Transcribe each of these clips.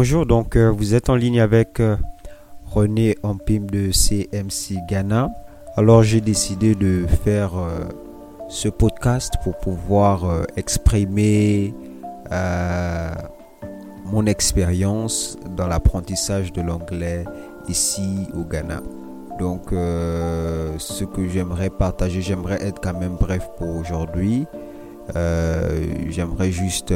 Bonjour, donc euh, vous êtes en ligne avec euh, René Ampim de CMC Ghana. Alors j'ai décidé de faire euh, ce podcast pour pouvoir exprimer mon expérience dans l'apprentissage de l'anglais ici au Ghana. Donc ce que j'aimerais partager, j'aimerais être quand même bref pour aujourd'hui. J'aimerais juste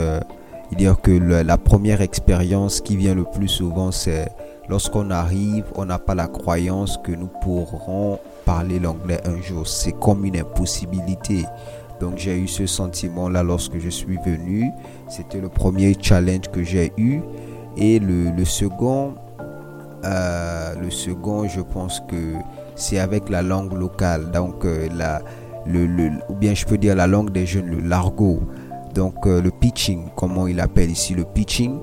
dire que la première expérience qui vient le plus souvent, c'est lorsqu'on arrive, on n'a pas la croyance que nous pourrons parler l'anglais un jour. C'est comme une impossibilité. Donc j'ai eu ce sentiment-là lorsque je suis venu. C'était le premier challenge que j'ai eu. Et le, le second, euh, le second, je pense que c'est avec la langue locale. Donc euh, la, le, le- ou bien je peux dire la langue des jeunes, le l'argot. Donc euh, le pitching, comment il appelle ici le pitching.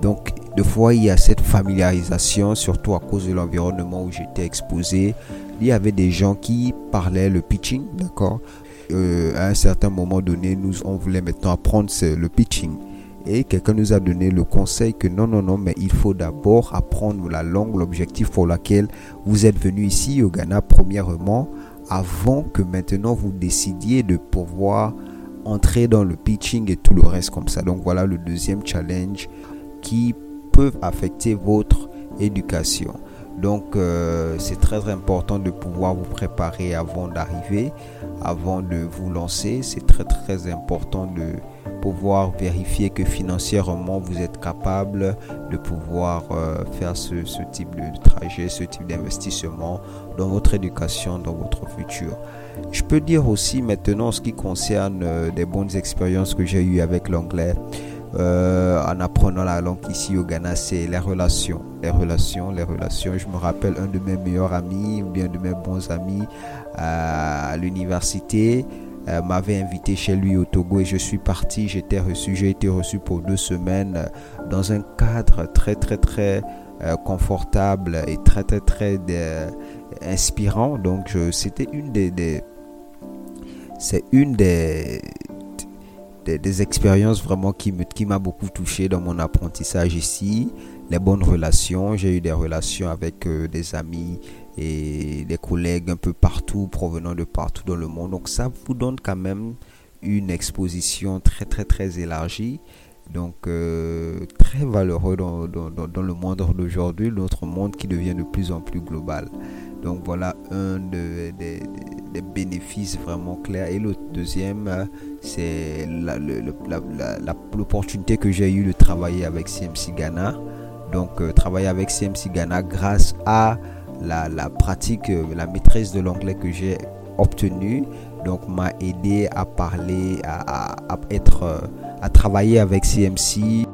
Donc de fois il y a cette familiarisation, surtout à cause de l'environnement où j'étais exposé. Il y avait des gens qui parlaient le pitching, d'accord. Euh, à un certain moment donné, nous on voulait maintenant apprendre le pitching. Et quelqu'un nous a donné le conseil que non, non, non, mais il faut d'abord apprendre la langue, l'objectif pour laquelle vous êtes venu ici au Ghana, premièrement, avant que maintenant vous décidiez de pouvoir entrer dans le pitching et tout le reste comme ça. Donc voilà le deuxième challenge qui peut affecter votre éducation. Donc euh, c'est très important de pouvoir vous préparer avant d'arriver, avant de vous lancer. C'est très très important de pouvoir vérifier que financièrement vous êtes capable de pouvoir euh, faire ce, ce type de trajet, ce type d'investissement dans votre éducation, dans votre futur. Je peux dire aussi maintenant en ce qui concerne euh, des bonnes expériences que j'ai eues avec l'anglais euh, en apprenant la langue ici au Ghana, c'est les relations. Les relations, les relations. Je me rappelle un de mes meilleurs amis ou bien de mes bons amis euh, à l'université euh, m'avait invité chez lui au Togo et je suis parti, j'étais reçu, j'ai été reçu pour deux semaines dans un cadre très très très confortable et très très très inspirant. Donc c'était une des c'est une des, des, expériences vraiment qui me qui m'a beaucoup touché dans mon apprentissage ici. Les bonnes relations, j'ai eu des relations avec euh, des amis et des collègues un peu partout, provenant de partout dans le monde. Donc ça vous donne quand même une exposition très très très élargie. Donc euh, très valeureux dans, dans, dans, le monde d'aujourd'hui, notre monde qui devient de plus en plus global. Donc voilà un de- des- des- bénéfices vraiment clairs. Et le deuxième, euh, c'est l'opportunité que j'ai eu de travailler avec CMC Ghana. Donc euh, travailler avec CMC Ghana grâce à la, pratique, euh, la maîtrise de l'anglais que j'ai obtenue. Donc m'a aidé à parler, à, être, à travailler avec CMC